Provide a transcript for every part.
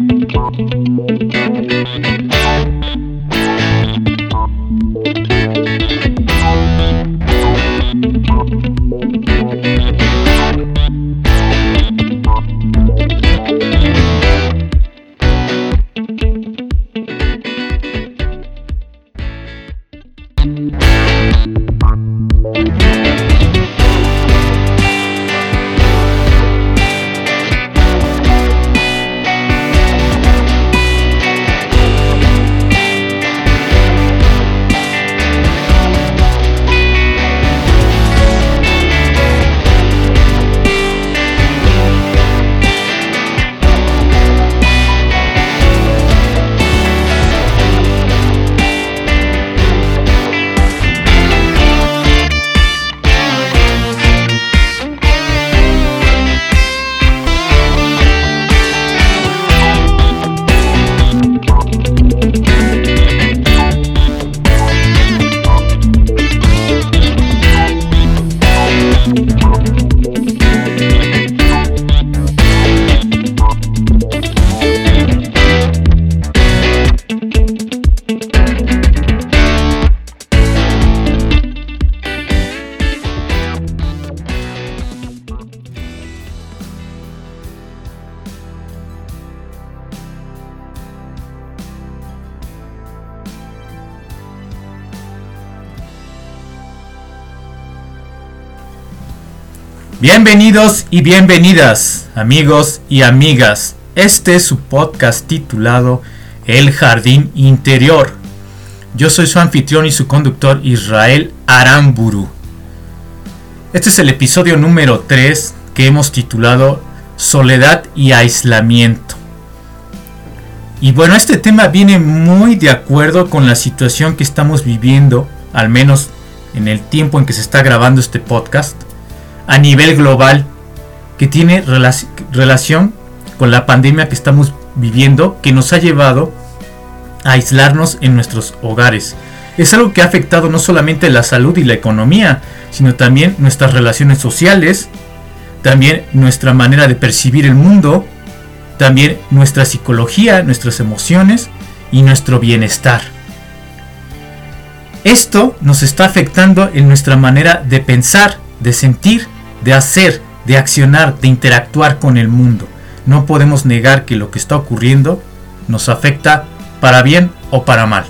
Música Bienvenidos y bienvenidas, amigos y amigas. Este es su podcast titulado El Jardín Interior. Yo soy su anfitrión y su conductor Israel Aramburu. Este es el episodio número 3 que hemos titulado Soledad y Aislamiento. Y bueno, este tema viene muy de acuerdo con la situación que estamos viviendo, al menos en el tiempo en que se está grabando este podcast a nivel global que tiene relación con la pandemia que estamos viviendo que nos ha llevado a aislarnos en nuestros hogares. Es algo que ha afectado no solamente la salud y la economía, sino también nuestras relaciones sociales, también nuestra manera de percibir el mundo, también nuestra psicología, nuestras emociones y nuestro bienestar. Esto nos está afectando en nuestra manera de pensar, de sentir de hacer, de accionar, de interactuar con el mundo. No podemos negar que lo que está ocurriendo nos afecta para bien o para mal.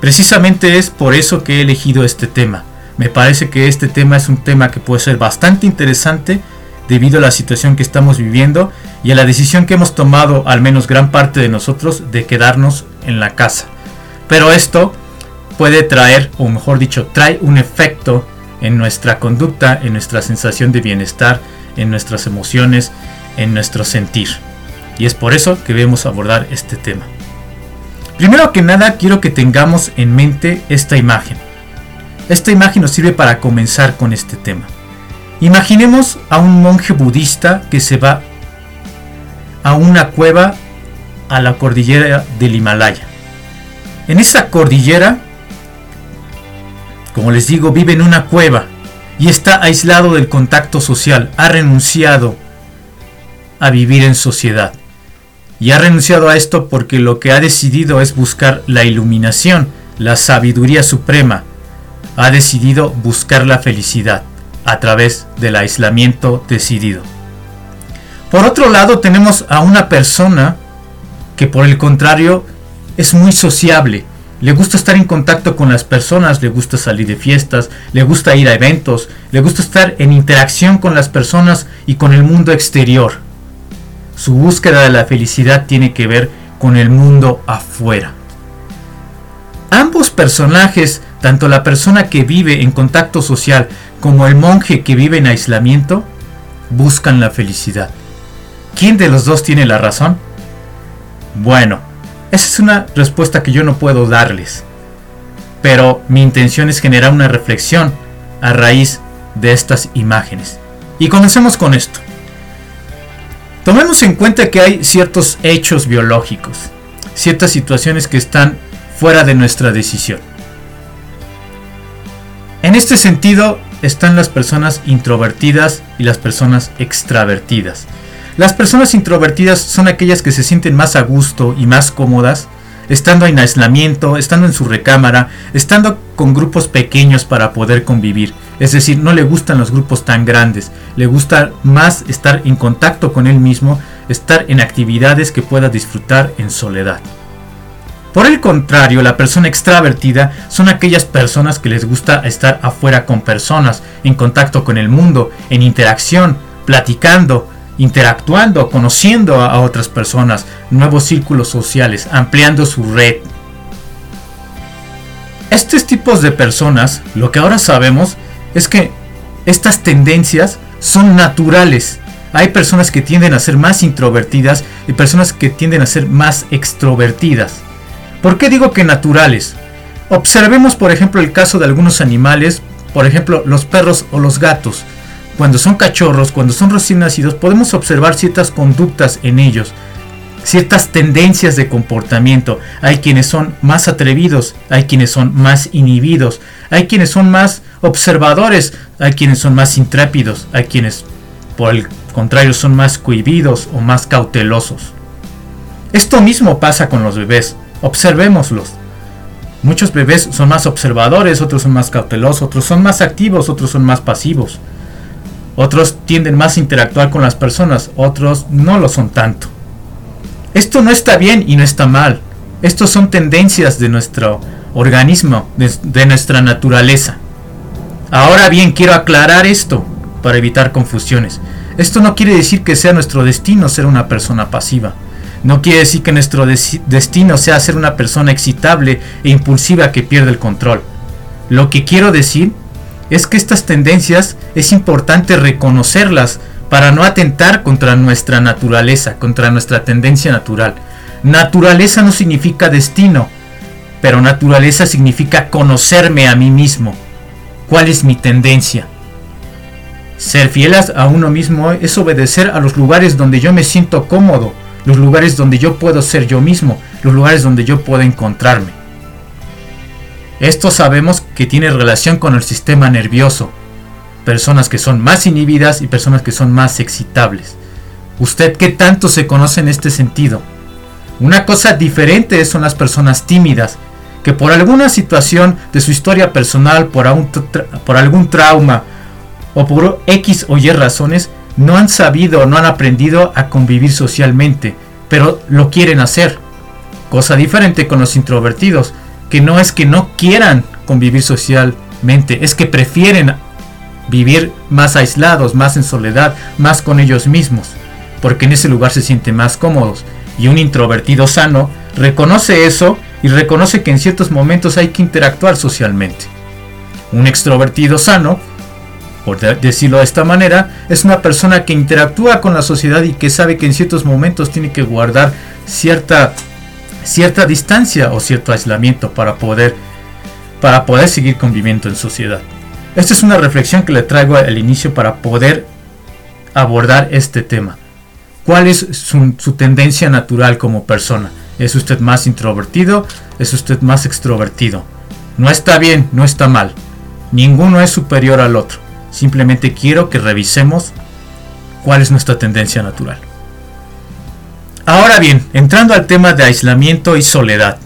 Precisamente es por eso que he elegido este tema. Me parece que este tema es un tema que puede ser bastante interesante debido a la situación que estamos viviendo y a la decisión que hemos tomado, al menos gran parte de nosotros, de quedarnos en la casa. Pero esto puede traer, o mejor dicho, trae un efecto en nuestra conducta, en nuestra sensación de bienestar, en nuestras emociones, en nuestro sentir. Y es por eso que debemos abordar este tema. Primero que nada quiero que tengamos en mente esta imagen. Esta imagen nos sirve para comenzar con este tema. Imaginemos a un monje budista que se va a una cueva a la cordillera del Himalaya. En esa cordillera como les digo, vive en una cueva y está aislado del contacto social. Ha renunciado a vivir en sociedad. Y ha renunciado a esto porque lo que ha decidido es buscar la iluminación, la sabiduría suprema. Ha decidido buscar la felicidad a través del aislamiento decidido. Por otro lado tenemos a una persona que por el contrario es muy sociable, le gusta estar en contacto con las personas, le gusta salir de fiestas, le gusta ir a eventos, le gusta estar en interacción con las personas y con el mundo exterior. Su búsqueda de la felicidad tiene que ver con el mundo afuera. Ambos personajes, tanto la persona que vive en contacto social como el monje que vive en aislamiento, buscan la felicidad. ¿Quién de los dos tiene la razón? Bueno, esa es una respuesta que yo no puedo darles. Pero mi intención es generar una reflexión a raíz de estas imágenes. Y comencemos con esto. Tomemos en cuenta que hay ciertos hechos biológicos, ciertas situaciones que están fuera de nuestra decisión. En este sentido están las personas introvertidas y las personas extravertidas. Las personas introvertidas son aquellas que se sienten más a gusto y más cómodas estando en aislamiento, estando en su recámara, estando con grupos pequeños para poder convivir. Es decir, no le gustan los grupos tan grandes, le gusta más estar en contacto con él mismo, estar en actividades que pueda disfrutar en soledad. Por el contrario, la persona extravertida son aquellas personas que les gusta estar afuera con personas, en contacto con el mundo, en interacción, platicando, interactuando, conociendo a otras personas, nuevos círculos sociales, ampliando su red. Estos tipos de personas, lo que ahora sabemos es que estas tendencias son naturales. Hay personas que tienden a ser más introvertidas y personas que tienden a ser más extrovertidas. ¿Por qué digo que naturales? Observemos por ejemplo el caso de algunos animales, por ejemplo los perros o los gatos cuando son cachorros, cuando son recién nacidos, podemos observar ciertas conductas en ellos, ciertas tendencias de comportamiento. Hay quienes son más atrevidos, hay quienes son más inhibidos, hay quienes son más observadores, hay quienes son más intrépidos, hay quienes, por el contrario, son más cohibidos o más cautelosos. Esto mismo pasa con los bebés, observémoslos. Muchos bebés son más observadores, otros son más cautelosos, otros son más activos, otros son más pasivos. Otros tienden más a interactuar con las personas, otros no lo son tanto. Esto no está bien y no está mal. Estos son tendencias de nuestro organismo, de, nuestra naturaleza. Ahora bien, quiero aclarar esto para evitar confusiones. Esto no quiere decir que sea nuestro destino ser una persona pasiva. No quiere decir que nuestro destino sea ser una persona excitable e impulsiva que pierde el control. Lo que quiero decir es que estas tendencias es importante reconocerlas para no atentar contra nuestra naturaleza, contra nuestra tendencia natural. Naturaleza no significa destino, pero naturaleza significa conocerme a mí mismo. ¿Cuál es mi tendencia? Ser fiel a uno mismo es obedecer a los lugares donde yo me siento cómodo, los lugares donde yo puedo ser yo mismo, los lugares donde yo puedo encontrarme. Esto sabemos que tiene relación con el sistema nervioso. Personas que son más inhibidas y personas que son más excitables. ¿Usted qué tanto se conoce en este sentido? Una cosa diferente son las personas tímidas, que por alguna situación de su historia personal, por, algún trauma o por X o Y razones, no han sabido o no han aprendido a convivir socialmente, pero lo quieren hacer. Cosa diferente con los introvertidos, que no es que no quieran convivir socialmente, es que prefieren vivir más aislados, más en soledad, más con ellos mismos, porque en ese lugar se sienten más cómodos. Y un introvertido sano reconoce eso y reconoce que en ciertos momentos hay que interactuar socialmente. Un extrovertido sano, por decirlo de esta manera, es una persona que interactúa con la sociedad y que sabe que en ciertos momentos tiene que guardar cierta cierta distancia o cierto aislamiento para poder, para poder seguir conviviendo en sociedad. Esta es una reflexión que le traigo al inicio para poder abordar este tema. ¿Cuál es su, su tendencia natural como persona? ¿Es usted más introvertido? ¿Es usted más extrovertido? No está bien, no está mal. Ninguno es superior al otro. Simplemente quiero que revisemos cuál es nuestra tendencia natural. Ahora bien, entrando al tema de aislamiento y soledad.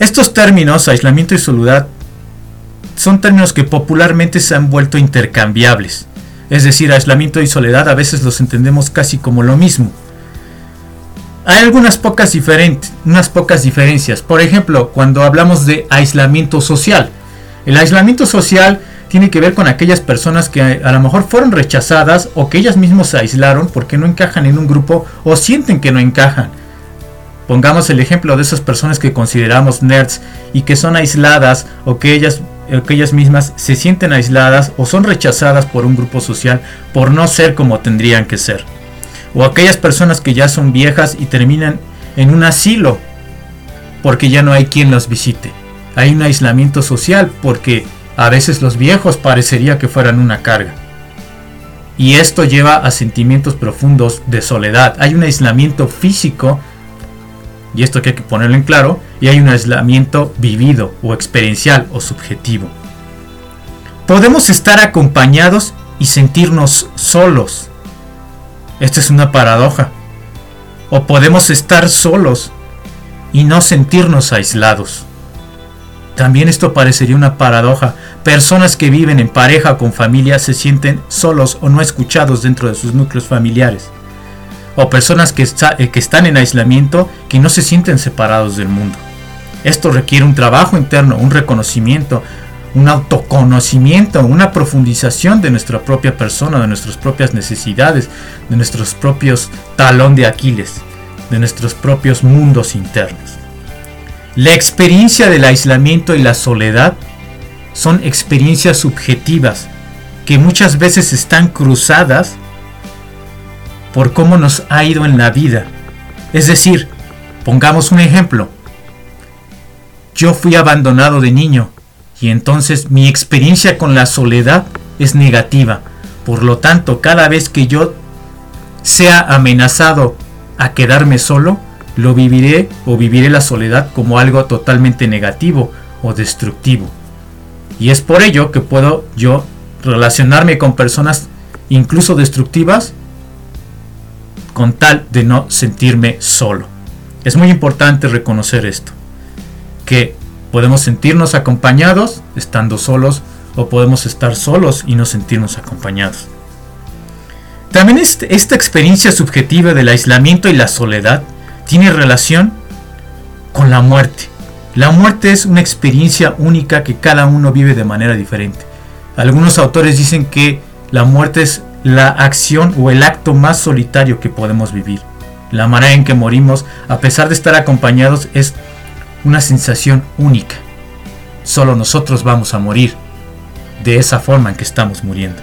Estos términos, aislamiento y soledad, son términos que popularmente se han vuelto intercambiables. Es decir, aislamiento y soledad a veces los entendemos casi como lo mismo. Hay algunas pocas, diferentes, unas pocas diferencias. Por ejemplo, cuando hablamos de aislamiento social. El aislamiento social tiene que ver con aquellas personas que a lo mejor fueron rechazadas o que ellas mismas se aislaron porque no encajan en un grupo o sienten que no encajan. Pongamos el ejemplo de esas personas que consideramos nerds y que son aisladas o que ellas, mismas se sienten aisladas o son rechazadas por un grupo social por no ser como tendrían que ser. O aquellas personas que ya son viejas y terminan en un asilo porque ya no hay quien los visite. Hay un aislamiento social porque a veces los viejos parecería que fueran una carga. Y esto lleva a sentimientos profundos de soledad. Hay un aislamiento físico, y esto que hay que ponerlo en claro, y hay un aislamiento vivido o experiencial o subjetivo. Podemos estar acompañados y sentirnos solos. Esta es una paradoja. O podemos estar solos y no sentirnos aislados. También esto parecería una paradoja. Personas que viven en pareja con familia se sienten solos o no escuchados dentro de sus núcleos familiares. O personas que, eh, que están en aislamiento que no se sienten separados del mundo. Esto requiere un trabajo interno, un reconocimiento, un autoconocimiento, una profundización de nuestra propia persona, de nuestras propias necesidades, de nuestros propios talón de Aquiles, de nuestros propios mundos internos. La experiencia del aislamiento y la soledad son experiencias subjetivas que muchas veces están cruzadas por cómo nos ha ido en la vida. Es decir, pongamos un ejemplo. Yo fui abandonado de niño y entonces mi experiencia con la soledad es negativa. Por lo tanto, cada vez que yo sea amenazado a quedarme solo, lo viviré o viviré la soledad como algo totalmente negativo o destructivo. Y es por ello que puedo yo relacionarme con personas incluso destructivas con tal de no sentirme solo. Es muy importante reconocer esto, que podemos sentirnos acompañados estando solos o podemos estar solos y no sentirnos acompañados. También este, esta experiencia subjetiva del aislamiento y la soledad tiene relación con la muerte. La muerte es una experiencia única que cada uno vive de manera diferente. Algunos autores dicen que la muerte es la acción o el acto más solitario que podemos vivir. La manera en que morimos, a pesar de estar acompañados, es una sensación única. Solo nosotros vamos a morir de esa forma en que estamos muriendo.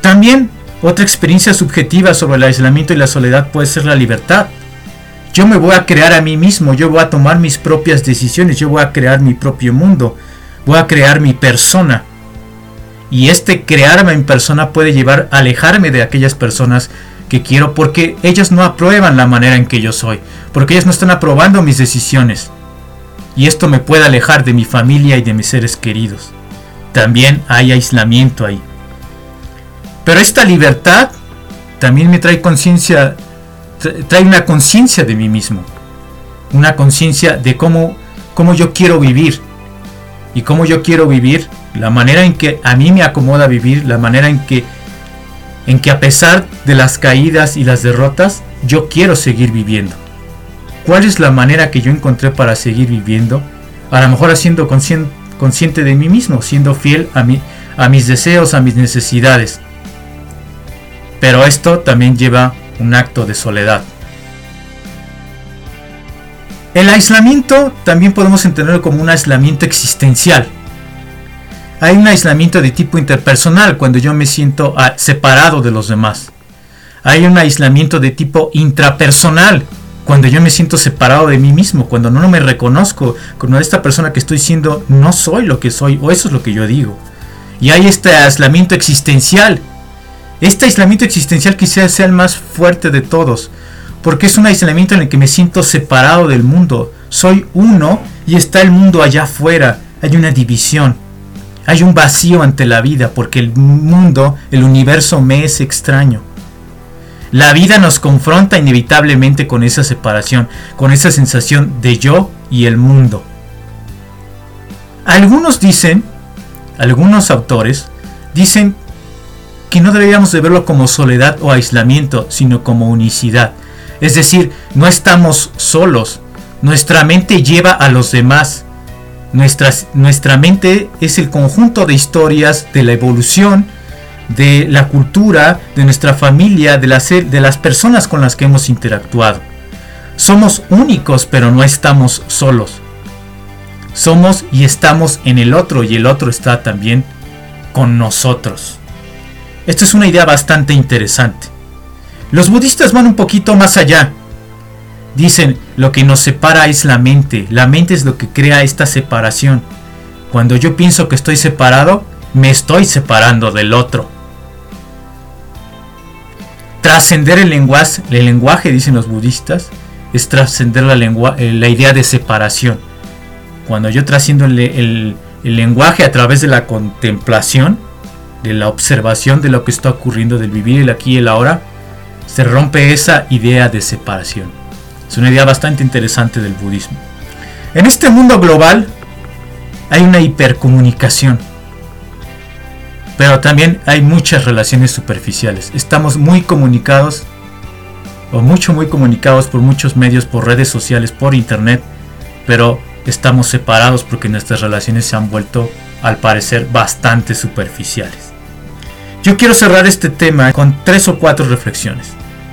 También otra experiencia subjetiva sobre el aislamiento y la soledad puede ser la libertad. Yo me voy a crear a mí mismo, yo voy a tomar mis propias decisiones, yo voy a crear mi propio mundo, voy a crear mi persona. Y este crearme en persona puede llevar a alejarme de aquellas personas que quiero porque ellos no aprueban la manera en que yo soy, porque ellos no están aprobando mis decisiones. Y esto me puede alejar de mi familia y de mis seres queridos. También hay aislamiento ahí. Pero esta libertad también me trae conciencia trae una conciencia de mí mismo, una conciencia de cómo, cómo yo quiero vivir y cómo yo quiero vivir, la manera en que a mí me acomoda vivir, la manera en que, en que a pesar de las caídas y las derrotas, yo quiero seguir viviendo. ¿Cuál es la manera que yo encontré para seguir viviendo? A lo mejor siendo consciente, consciente de mí mismo, siendo fiel a, a mis deseos, a mis necesidades. Pero esto también lleva un acto de soledad. El aislamiento también podemos entenderlo como un aislamiento existencial. Hay un aislamiento de tipo interpersonal cuando yo me siento ah, separado de los demás. Hay un aislamiento de tipo intrapersonal cuando yo me siento separado de mí mismo, cuando no me reconozco, cuando esta persona que estoy siendo no soy lo que soy o eso es lo que yo digo. Y hay este aislamiento existencial este aislamiento existencial quizás sea el más fuerte de todos, porque es un aislamiento en el que me siento separado del mundo. Soy uno y está el mundo allá afuera. Hay una división. Hay un vacío ante la vida porque el mundo, el universo me es extraño. La vida nos confronta inevitablemente con esa separación, con esa sensación de yo y el mundo. Algunos dicen, algunos autores, dicen no deberíamos de verlo como soledad o aislamiento, sino como unicidad. Es decir, no estamos solos, nuestra mente lleva a los demás. Nuestra, nuestra mente es el conjunto de historias de la evolución, de la cultura, de nuestra familia, de las, de las personas con las que hemos interactuado. Somos únicos, pero no estamos solos. Somos y estamos en el otro y el otro está también con nosotros. Esto es una idea bastante interesante. Los budistas van un poquito más allá. Dicen, lo que nos separa es la mente. La mente es lo que crea esta separación. Cuando yo pienso que estoy separado, me estoy separando del otro. Trascender el lenguaje, dicen los budistas, es trascender eh, la idea de separación. Cuando yo trasciendo el lenguaje a través de la contemplación, de la observación de lo que está ocurriendo, del vivir el aquí y el ahora, se rompe esa idea de separación. Es una idea bastante interesante del budismo. En este mundo global hay una hipercomunicación, pero también hay muchas relaciones superficiales. Estamos muy comunicados, o mucho, muy comunicados por muchos medios, por redes sociales, por internet, pero estamos separados porque nuestras relaciones se han vuelto, al parecer, bastante superficiales. Yo quiero cerrar este tema con tres o cuatro reflexiones.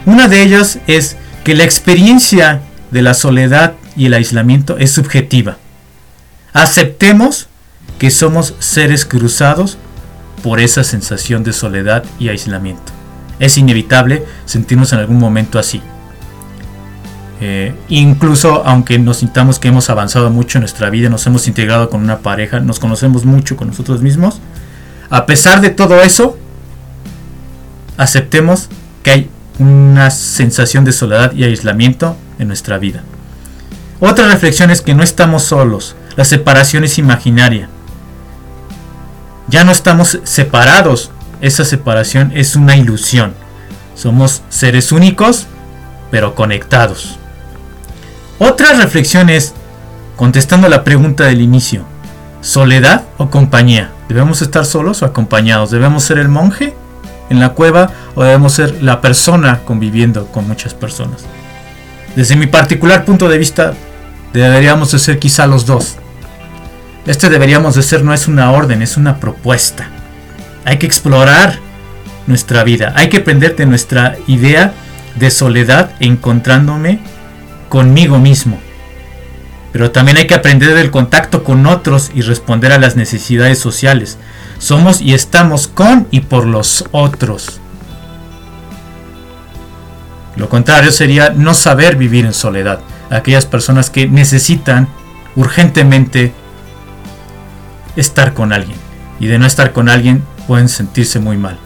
Una de ellas es que la experiencia de la soledad y el aislamiento es subjetiva. Aceptemos que somos seres cruzados por esa sensación de soledad y aislamiento. Es inevitable sentirnos en algún momento así. Eh, incluso aunque nos sintamos que hemos avanzado mucho en nuestra vida, nos hemos integrado con una pareja, nos conocemos mucho con nosotros mismos, a pesar de todo eso, aceptemos que hay una sensación de soledad y aislamiento en nuestra vida. Otra reflexión es que no estamos solos, la separación es imaginaria. Ya no estamos separados, esa separación es una ilusión. Somos seres únicos, pero conectados. Otra reflexión es, contestando la pregunta del inicio, ¿soledad o compañía? ¿Debemos estar solos o acompañados? ¿Debemos ser el monje en la cueva o debemos ser la persona conviviendo con muchas personas. Desde mi particular punto de vista, deberíamos de ser quizá los dos. Este deberíamos de ser no es una orden, es una propuesta. Hay que explorar nuestra vida, hay que aprender de nuestra idea de soledad encontrándome conmigo mismo. Pero también hay que aprender del contacto con otros y responder a las necesidades sociales. Somos y estamos con y por los otros. Lo contrario sería no saber vivir en soledad. Aquellas personas que necesitan urgentemente estar con alguien. Y de no estar con alguien pueden sentirse muy mal.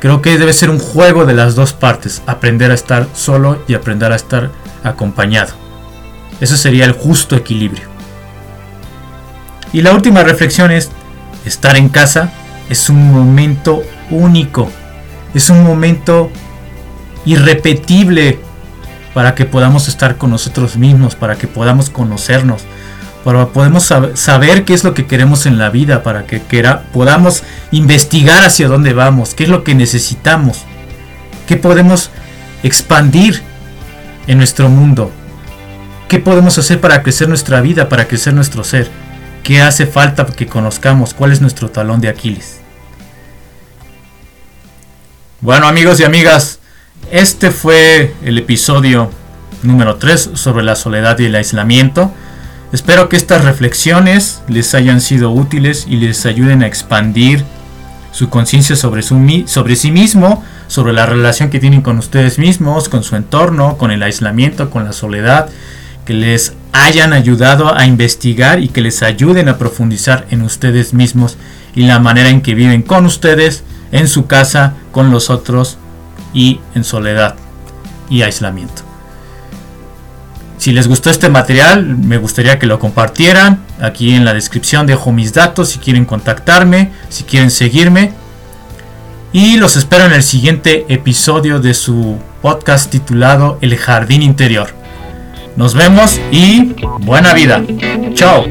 Creo que debe ser un juego de las dos partes. Aprender a estar solo y aprender a estar acompañado. Eso sería el justo equilibrio. Y la última reflexión es, estar en casa es un momento único, es un momento irrepetible para que podamos estar con nosotros mismos, para que podamos conocernos, para que podamos saber qué es lo que queremos en la vida, para que podamos investigar hacia dónde vamos, qué es lo que necesitamos, qué podemos expandir en nuestro mundo, qué podemos hacer para crecer nuestra vida, para crecer nuestro ser. ¿Qué hace falta que conozcamos? ¿Cuál es nuestro talón de Aquiles? Bueno amigos y amigas, este fue el episodio número 3 sobre la soledad y el aislamiento. Espero que estas reflexiones les hayan sido útiles y les ayuden a expandir su conciencia sobre, sobre sí mismo, sobre la relación que tienen con ustedes mismos, con su entorno, con el aislamiento, con la soledad que les hayan ayudado a investigar y que les ayuden a profundizar en ustedes mismos y la manera en que viven con ustedes, en su casa, con los otros y en soledad y aislamiento. Si les gustó este material, me gustaría que lo compartieran. Aquí en la descripción dejo mis datos si quieren contactarme, si quieren seguirme. Y los espero en el siguiente episodio de su podcast titulado El Jardín Interior. Nos vemos y buena vida. Chao.